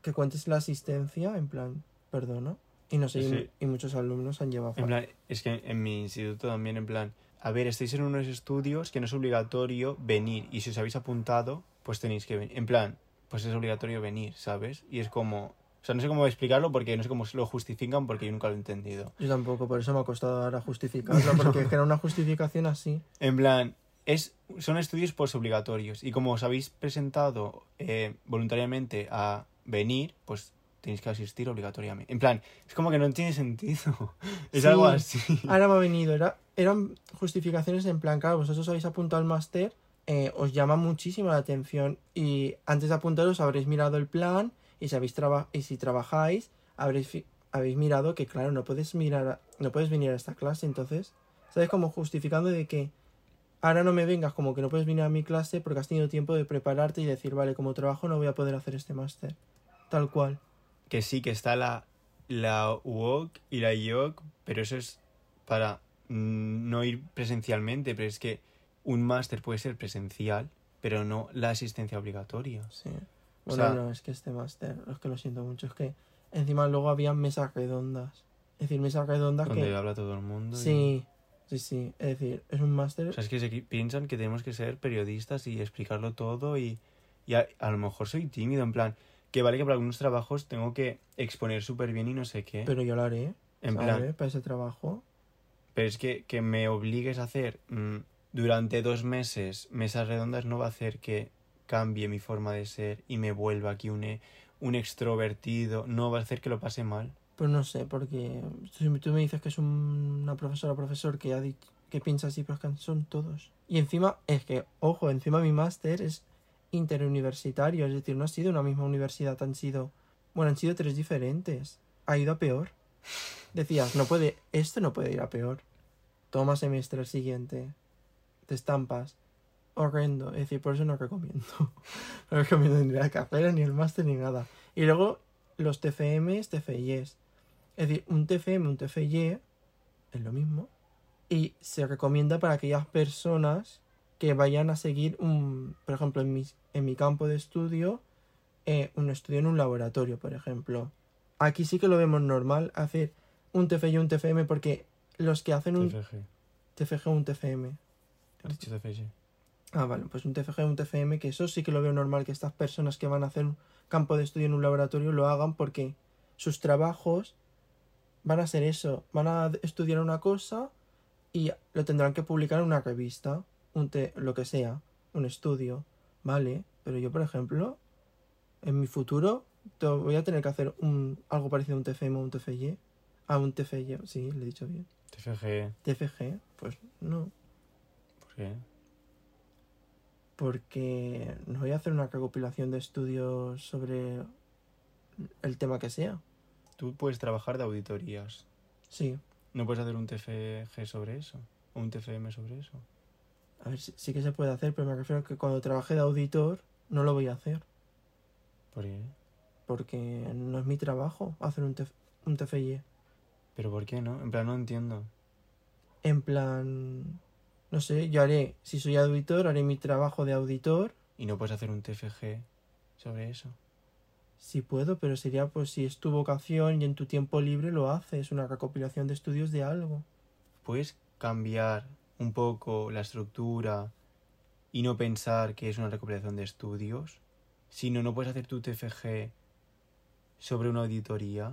que cuentes la asistencia, en plan, perdona. Y no sé, y- Sí. y, muchos alumnos han llevado En falta. plan, es que en mi instituto también, en plan, a ver, estáis en unos estudios que no es obligatorio venir y si os habéis apuntado, pues tenéis que venir. En plan, pues es obligatorio venir, ¿sabes? Y es como, o sea, no sé cómo explicarlo porque no sé cómo lo justifican porque yo nunca lo he entendido. Yo tampoco, por eso me ha costado ahora justificarlo, porque es que era una justificación así. En plan, es, son estudios postobligatorios y como os habéis presentado eh, voluntariamente a venir, pues tenéis que asistir obligatoriamente. En plan, es como que no tiene sentido. es Sí. algo así. Ahora me ha venido, era, eran justificaciones en plan, claro, vosotros habéis apuntado al máster, eh, os llama muchísimo la atención y antes de apuntaros habréis mirado el plan y si, habéis traba- y si trabajáis habréis, habéis mirado que, claro, no puedes, mirar a- no puedes venir a esta clase, entonces, ¿sabes? Como justificando de que ahora no me vengas como que no puedes venir a mi clase porque has tenido tiempo de prepararte y decir, vale, como trabajo no voy a poder hacer este máster. Tal cual. que sí, que está la, la UOC y la IOC, pero eso es para no ir presencialmente, pero es que un máster puede ser presencial, pero no la asistencia obligatoria. Sí. O Bueno, sea- no, es que este máster, es que lo siento mucho, es que encima luego había mesas redondas. Es decir, mesas redondas Donde que... habla todo el mundo. y- Sí, sí, sí. Es decir, es un máster... O sea, es que se piensan que tenemos que ser periodistas y explicarlo todo y, y a, a lo mejor soy tímido, en plan, que vale que para algunos trabajos tengo que exponer súper bien y no sé qué. Pero yo lo haré. En plan, Para ese trabajo. Pero es que, que me obligues a hacer mm, durante dos meses mesas redondas no va a hacer que cambie mi forma de ser y me vuelva aquí un, un extrovertido, no va a hacer que lo pase mal. Pues no sé, porque tú me dices que es un- una profesora o profesor que ha dicho que piensa así, pero es que son todos. Y encima, es que, ojo, encima mi máster es interuniversitario, es decir, no ha sido una misma universidad, han sido, bueno, han sido tres diferentes. Ha ido a peor. Decías, no puede, esto no puede ir a peor. Toma semestre el siguiente. Te estampas. Horrendo. Es decir, por eso no recomiendo. No recomiendo ni la carrera, ni el máster, ni nada. Y luego los TFMs, TFIs. Es decir, un TFM, un TFY es lo mismo. Y se recomienda para aquellas personas que vayan a seguir un, por ejemplo, en mi, en mi campo de estudio, eh, un estudio en un laboratorio, por ejemplo. Aquí sí que lo vemos normal hacer un TFY y un TFM porque los que hacen un TFG. TFG o un TFM. ¿Has dicho TFG? Ah, vale, pues un TFG o un TFM, que eso sí que lo veo normal que estas personas que van a hacer un campo de estudio en un laboratorio lo hagan porque sus trabajos van a ser eso, van a estudiar una cosa y lo tendrán que publicar en una revista, un te- lo que sea, un estudio, ¿vale? Pero yo, por ejemplo, en mi futuro voy a tener que hacer un, algo parecido a un TFM o un TFY. A un TFY, sí, le he dicho bien. TFG, TFG, pues no. ¿por qué? porque no voy a hacer una recopilación de estudios sobre el tema que sea. Tú puedes trabajar de auditorías. Sí, ¿No puedes hacer un TFG sobre eso? ¿O un TFM sobre eso? a ver, sí, sí que se puede hacer, pero me refiero a que cuando trabaje de auditor no lo voy a hacer, ¿Por qué? porque no es mi trabajo hacer un, TF un TFY. ¿Pero por qué no? En plan, no entiendo. En plan, no sé, yo haré, si soy auditor, haré mi trabajo de auditor, ¿Y no puedes hacer un TFG sobre eso? si puedo, pero sería pues si es tu vocación y en tu tiempo libre lo haces, una recopilación de estudios de algo. ¿Puedes cambiar un poco la estructura y no pensar que es una recopilación de estudios? Si no, no puedes hacer tu TFG sobre una auditoría.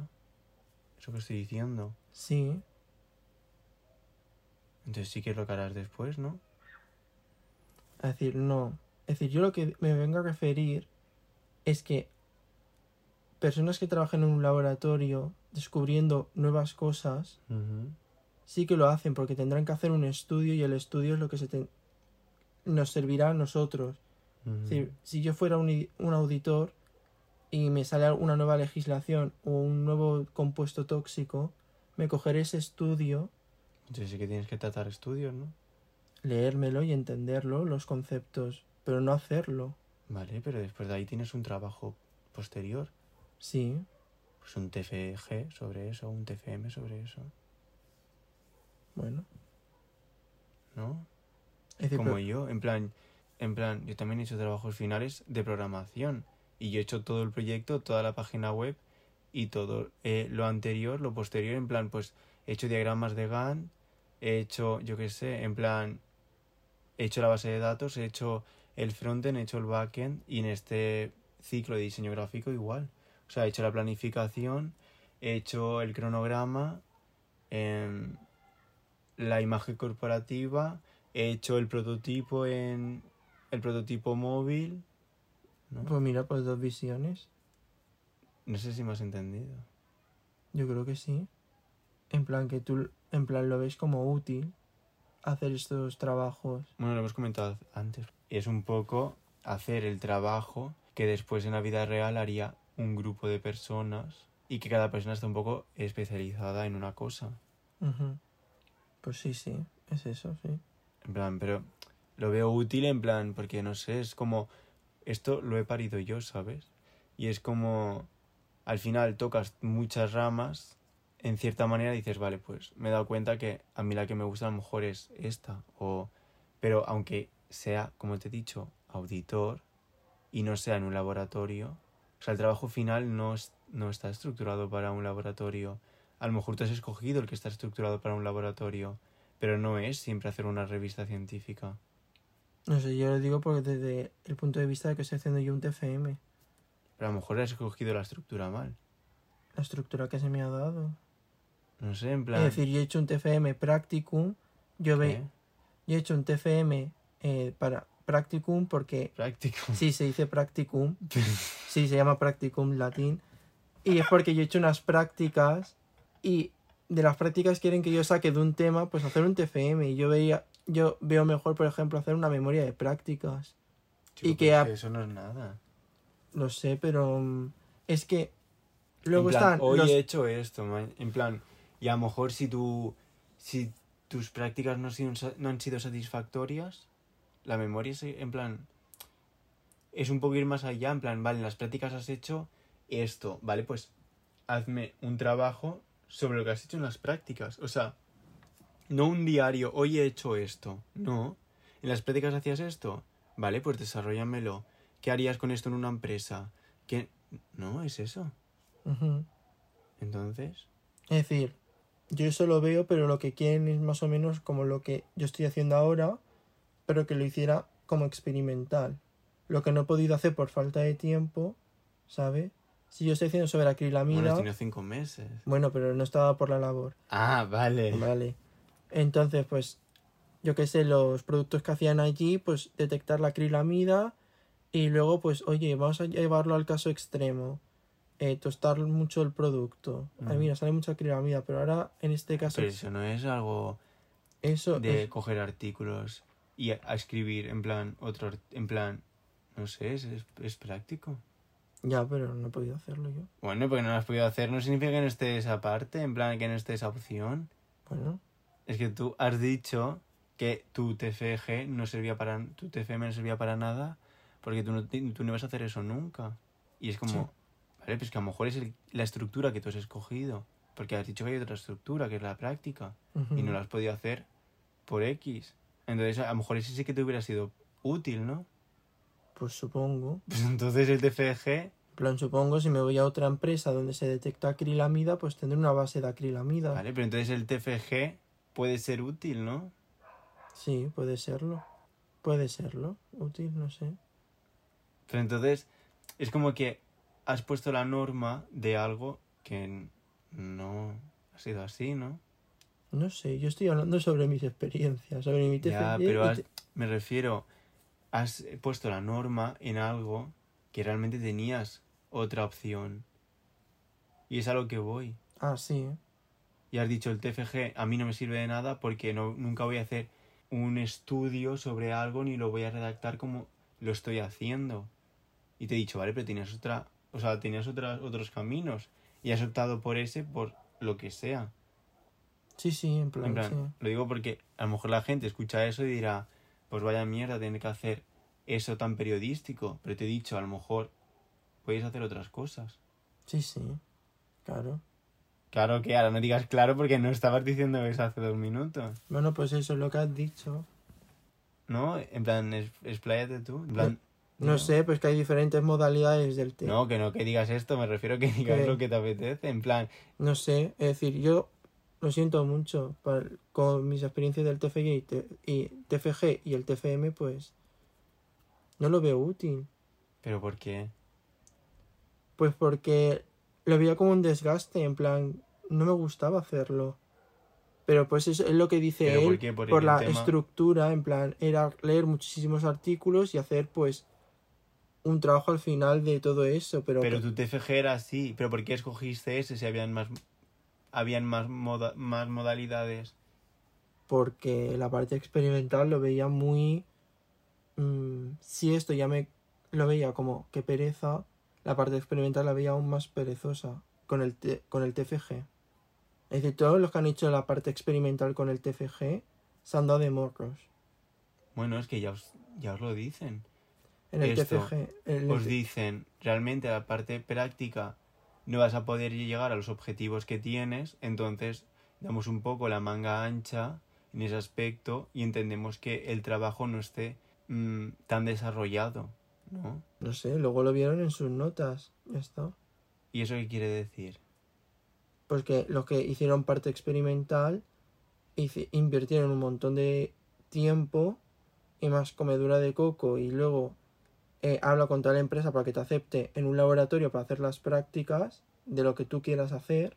Eso que estoy diciendo. Sí, Entonces sí que es lo que harás después, ¿no? Es decir, no. Es decir, yo lo que me vengo a referir es que personas que trabajan en un laboratorio descubriendo nuevas cosas, sí que lo hacen porque tendrán que hacer un estudio y el estudio es lo que se te- nos servirá a nosotros. Es decir, si yo fuera un, un auditor y me sale una nueva legislación o un nuevo compuesto tóxico, me cogeré ese estudio, Entonces sí que tienes que tratar estudios, ¿no? leérmelo y entenderlo, los conceptos, pero no hacerlo. Vale, pero después de ahí tienes un trabajo posterior. Sí, Pues un TFG sobre eso, un TFM sobre eso, bueno. ¿no? Es Como yo, en plan, en plan, yo también he hecho trabajos finales de programación y yo he hecho todo el proyecto, toda la página web y todo eh, lo anterior, lo posterior, en plan, pues he hecho diagramas de Gantt, he hecho, yo qué sé, en plan, he hecho la base de datos, he hecho el frontend, he hecho el backend y en este ciclo de diseño gráfico igual. O sea, he hecho la planificación, he hecho el cronograma, em, la imagen corporativa, he hecho el prototipo en el prototipo móvil. ¿No? Pues mira, pues dos visiones. No sé si me has entendido. Yo creo que sí. En plan que tú, en plan lo ves como útil hacer estos trabajos. Bueno, lo hemos comentado antes. Es un poco hacer el trabajo que después en la vida real haría un grupo de personas y que cada persona está un poco especializada en una cosa. Pues sí, sí, es eso, sí. En plan, pero lo veo útil en plan, porque no sé, es como, esto lo he parido yo, ¿sabes? Y es como, al final tocas muchas ramas, en cierta manera dices, vale, pues me he dado cuenta que a mí la que me gusta a lo mejor es esta, o, pero aunque sea, como te he dicho, auditor y no sea en un laboratorio, o sea, el trabajo final no, es, no está estructurado para un laboratorio. A lo mejor tú has escogido el que está estructurado para un laboratorio, pero no es siempre hacer una revista científica. No sé, yo lo digo porque desde el punto de vista de que estoy haciendo yo un TFM, Pero a lo mejor has escogido la estructura mal. la estructura que se me ha dado. No sé, en plan... Es decir, yo he hecho un TFM Practicum, yo, ve, yo he hecho un TFM eh, para Practicum porque Práctico. sí se dice Practicum, sí se llama Practicum latín, y es porque yo he hecho unas prácticas y de las prácticas quieren que yo saque de un tema, pues hacer un TFM, y yo veía, yo veo mejor, por ejemplo, hacer una memoria de prácticas. Chico, y que a- eso no es nada. Lo sé, pero mm, es que luego en plan, están hoy los... he hecho esto, en plan, y a lo mejor si tú, si tus prácticas no, han sido no han sido satisfactorias, la memoria es, en plan, es un poco ir más allá, en plan, vale, en las prácticas has hecho esto, vale, pues hazme un trabajo sobre lo que has hecho en las prácticas, o sea, no un diario, hoy he hecho esto, no, en las prácticas hacías esto, vale, pues desarrollamelo, ¿qué harías con esto en una empresa? ¿Qué? No, es eso. Entonces, Es decir, yo eso lo veo, pero lo que quieren es más o menos como lo que yo estoy haciendo ahora, pero que lo hiciera como experimental. Lo que no he podido hacer por falta de tiempo, ¿sabes? Si yo estoy haciendo sobre bueno, acrilamida, has tenido cinco meses. bueno, pero no estaba por la labor. Ah, vale. Vale. Entonces, pues, yo qué sé, los productos que hacían allí, pues detectar la acrilamida y luego, pues, oye, vamos a llevarlo al caso extremo. Eh, tostar mucho el producto. Ay, Ujú. mira, sale mucha acrilamida, pero ahora en este caso, Pero eso no es algo eso de es- coger artículos y a, a escribir en plan otro, en plan, no sé, es, es, es práctico. Ya, pero no he podido hacerlo yo. Bueno, porque no lo has podido hacer no significa que no esté esa parte, en plan que no esté esa opción. Bueno, Es que tú has dicho que tu TFG no servía para, tu TFM no servía para nada porque tú no, tú no ibas a hacer eso nunca. Y es como, Sí. vale, pues que a lo mejor es el- la estructura que tú has escogido. Porque has dicho que hay otra estructura, que es la práctica. y no lo has podido hacer por X. Entonces, a lo mejor ese sí que te hubiera sido útil, ¿no? pues supongo. Pues entonces el TFG, En plan, supongo, si me voy a otra empresa donde se detecta acrilamida, pues tendré una base de acrilamida. vale, pero entonces el TFG puede ser útil, ¿no? Sí, puede serlo. Puede serlo. Útil, no sé. Pero entonces es como que has puesto la norma de algo que no ha sido así, ¿no? No sé, yo estoy hablando sobre mis experiencias, sobre mi. Ya, pero y has- te- me refiero, has puesto la norma en algo que realmente tenías otra opción. Y es a lo que voy. Ah, sí. Y has dicho el TFG a mí no me sirve de nada porque no, nunca voy a hacer un estudio sobre algo ni lo voy a redactar como lo estoy haciendo. Y te he dicho, vale, pero tenías otra, o sea, tenías otras, otros caminos y has optado por ese por lo que sea. Sí, sí, en plan, En plan, sí. lo digo porque a lo mejor la gente escucha eso y dirá, pues vaya mierda tener que hacer eso tan periodístico. Pero te he dicho, a lo mejor podéis hacer otras cosas. Sí, sí. Claro. Claro que ahora no digas claro porque no estabas diciendo eso hace dos minutos. Bueno, pues eso es lo que has dicho. ¿No? En plan, es, expláyate tú. En plan, No, sé, pues que hay diferentes modalidades del tema. No, que no que digas esto, me refiero a que digas ¿Qué? lo que te apetece. En plan, No sé, es decir, yo lo siento mucho con mis experiencias del TFG y TFG y el TFM, pues no lo veo útil. ¿pero por qué? Pues porque lo veía como un desgaste, en plan, no me gustaba hacerlo. Pero pues eso es lo que dice ¿Pero él por qué? Por el la tema- estructura, en plan, era leer muchísimos artículos y hacer pues un trabajo al final de todo eso, pero, Pero tu TFG era así. ¿Pero por qué escogiste ese si habían más, habían más, moda- más modalidades? porque la parte experimental lo veía muy... mm, si esto ya me lo veía como que pereza, la parte experimental la veía aún más perezosa con el, T- con el TFG. Es decir, todos los que han hecho la parte experimental con el TFG se han dado de morros. Bueno, es que ya os, ya os lo dicen. En el Esto, TFG. en el Os dicen, realmente la parte práctica no vas a poder llegar a los objetivos que tienes, entonces damos un poco la manga ancha en ese aspecto y entendemos que el trabajo no esté mm, tan desarrollado, ¿no? No sé, luego lo vieron en sus notas. Ya está. ¿Y eso qué quiere decir? Pues que los que hicieron parte experimental invirtieron un montón de tiempo y más comedura de coco y luego eh, habla con toda la empresa para que te acepte en un laboratorio para hacer las prácticas de lo que tú quieras hacer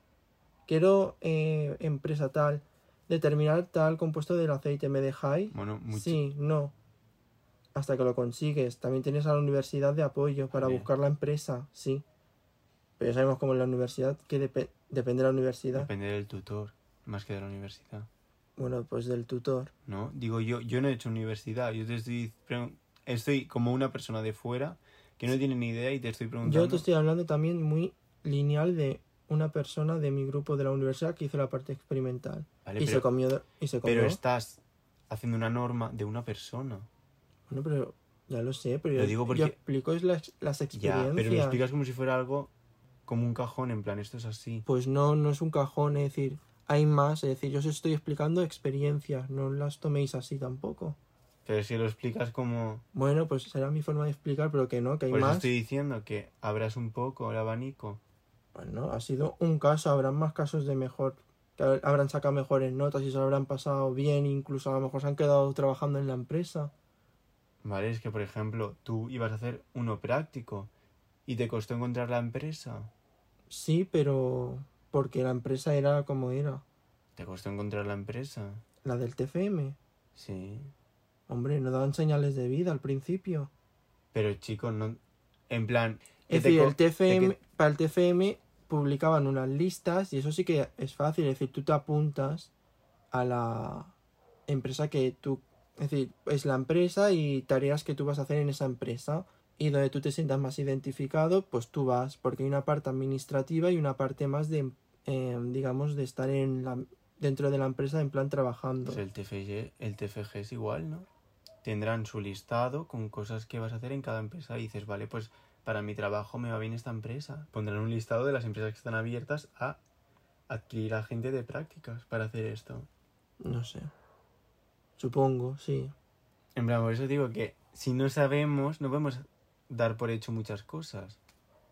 quiero eh, empresa tal, determinar tal compuesto del aceite, ¿me dejáis? Bueno, mucho. Sí, no. Hasta que lo consigues. También tienes a la universidad de apoyo para Bien. buscar la empresa, sí. Pero ya sabemos como en la universidad, que depe- depende de la universidad. Depende del tutor, más que de la universidad. Bueno, pues del tutor. ¿No? Digo, yo, yo no he hecho universidad. Yo te estoy. Estoy como una persona de fuera que no tiene ni idea y te estoy preguntando. Yo te estoy hablando también muy lineal de una persona de mi grupo de la universidad que hizo la parte experimental. Vale, y, pero, se comió, y se comió. pero estás haciendo una norma de una persona. Bueno, pero ya lo sé, pero Lo yo, digo porque- yo explico las, las Ya, experiencias. pero lo explicas como si fuera algo como un cajón, en plan, esto es así. Pues no, no es un cajón, es decir, hay más, es decir, yo os estoy explicando experiencias, no las toméis así tampoco. Pero si lo explicas como... Bueno, pues será mi forma de explicar, pero que no, que hay más. estoy diciendo que abras un poco el abanico. Bueno, ha sido un caso, habrán más casos de mejor, que hab- habrán sacado mejores notas y se lo habrán pasado bien, incluso a lo mejor se han quedado trabajando en la empresa. ¿Vale? Es que, por ejemplo, tú ibas a hacer uno práctico y te costó encontrar la empresa. Sí, pero porque la empresa era como era, ¿Te costó encontrar la empresa? la del TFM. Sí. Hombre, no daban señales de vida al principio. Pero, chicos, no... En plan... Es decir, el TFM, que- para el TFM publicaban unas listas y eso sí que es fácil. Es decir, tú te apuntas a la empresa que tú. Es decir, es la empresa y tareas que tú vas a hacer en esa empresa. Y donde tú te sientas más identificado, pues tú vas. Porque hay una parte administrativa y una parte más de, eh, digamos, de estar en la, dentro de la empresa en plan trabajando. Pues el TFG, el TFG es igual, ¿no? Tendrán su listado con cosas que vas a hacer en cada empresa y dices, vale, pues para mi trabajo me va bien esta empresa. Pondrán un listado de las empresas que están abiertas a adquirir a gente de prácticas para hacer esto. No sé. Supongo, sí. En plan, por eso digo que si no sabemos, no podemos dar por hecho muchas cosas.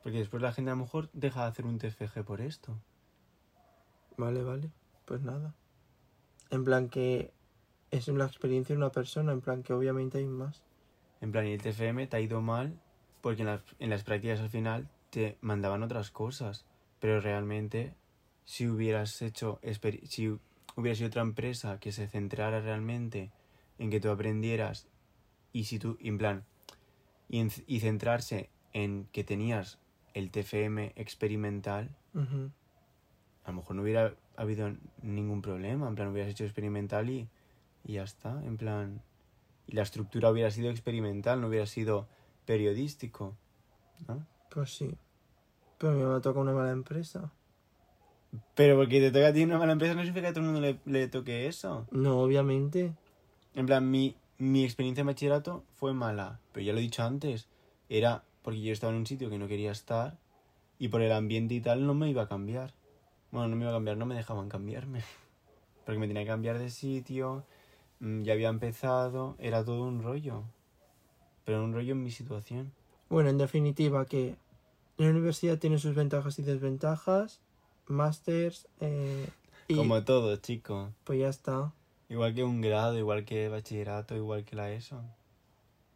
Porque después la gente a lo mejor deja de hacer un TFG por esto. Vale, vale. Pues nada. En plan que es la experiencia de una persona, en plan que obviamente hay más. En plan, y el TFM te ha ido mal porque en las, en las prácticas al final te mandaban otras cosas. Pero realmente, si hubieras hecho, si hubiera sido otra empresa que se centrara realmente en que tú aprendieras y si tú, en plan, y, en- y centrarse en que tenías el TFM experimental, a lo mejor no hubiera habido ningún problema. En plan, hubieras hecho experimental y, y ya está. En plan, y la estructura hubiera sido experimental, no hubiera sido periodístico. ¿no? Pues sí. Pero a mí me toca una mala empresa. Pero porque te toca a ti una mala empresa no significa que a todo el mundo le, le toque eso. No, obviamente. En plan, mi, mi experiencia de bachillerato fue mala, pero ya lo he dicho antes. Era porque yo estaba en un sitio que no quería estar y por el ambiente y tal no me iba a cambiar. Bueno, no me iba a cambiar, no me dejaban cambiarme. Porque me tenía que cambiar de sitio, mm, ya había empezado, era todo un rollo. Pero un rollo en mi situación. Bueno, en definitiva, que la universidad tiene sus ventajas y desventajas. Másters. Eh, y Como todo, chico. pues ya está. Igual que un grado, igual que bachillerato, igual que la ESO.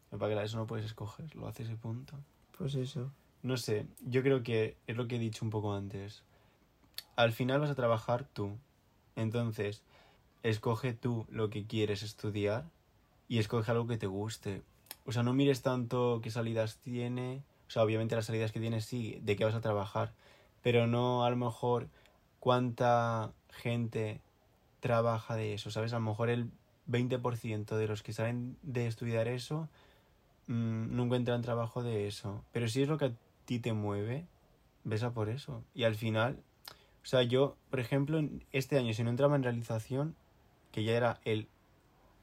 Para que la ESO no puedes escoger, lo haces y punto. Pues eso. No sé, yo creo que es lo que he dicho un poco antes. Al final vas a trabajar tú. Entonces, escoge tú lo que quieres estudiar y escoge algo que te guste. O sea, no mires tanto qué salidas tiene. O sea, obviamente las salidas que tiene sí, de qué vas a trabajar. Pero no a lo mejor cuánta gente trabaja de eso. ¿Sabes? A lo mejor el 20% de los que saben de estudiar eso mm, no encuentran trabajo de eso. Pero si es lo que a ti te mueve, ves a por eso. Y al final, o sea, yo, por ejemplo, este año, si no entraba en realización, que ya era el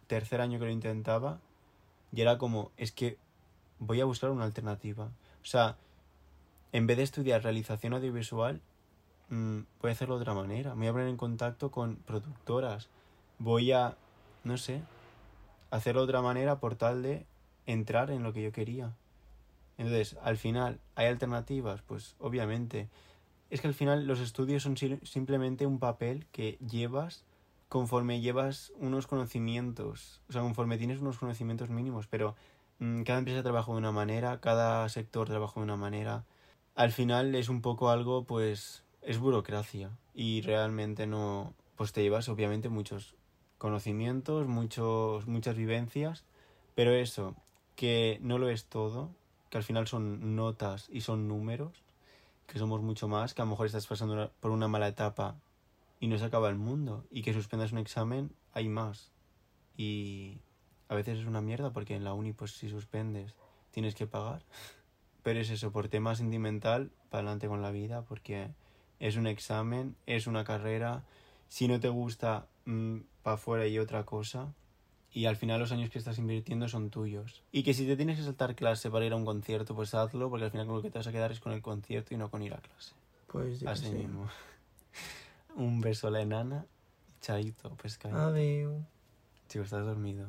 tercer año que lo intentaba, y era como, es que voy a buscar una alternativa. O sea, en vez de estudiar realización audiovisual, mm, voy a hacerlo de otra manera. Me voy a poner en contacto con productoras. Voy a, no sé, hacerlo de otra manera por tal de entrar en lo que yo quería. Entonces, al final, ¿hay alternativas? Pues obviamente. Es que al final los estudios son simplemente un papel que llevas conforme llevas unos conocimientos, o sea, conforme tienes unos conocimientos mínimos, pero mm, cada empresa trabaja de una manera, cada sector trabaja de una manera. Al final es un poco algo, pues, es burocracia y realmente no, pues te llevas obviamente muchos conocimientos, muchos, muchas vivencias, pero eso, que no lo es todo, que al final son notas y son números, que somos mucho más, que a lo mejor estás pasando por una mala etapa y no se acaba el mundo, y que suspendas un examen, hay más. Y a veces es una mierda porque en la uni, pues si suspendes, tienes que pagar. Pero es eso, por tema sentimental, para adelante con la vida, porque es un examen, es una carrera. Si no te gusta, para afuera y otra cosa. Y al final los años que estás invirtiendo son tuyos. Y que si te tienes que saltar clase para ir a un concierto, pues hazlo, porque al final con lo que te vas a quedar es con el concierto y no con ir a clase. Pues yo Así sé. mismo. un beso a la enana. Chaito, cae. Adeu. Chico, estás dormido.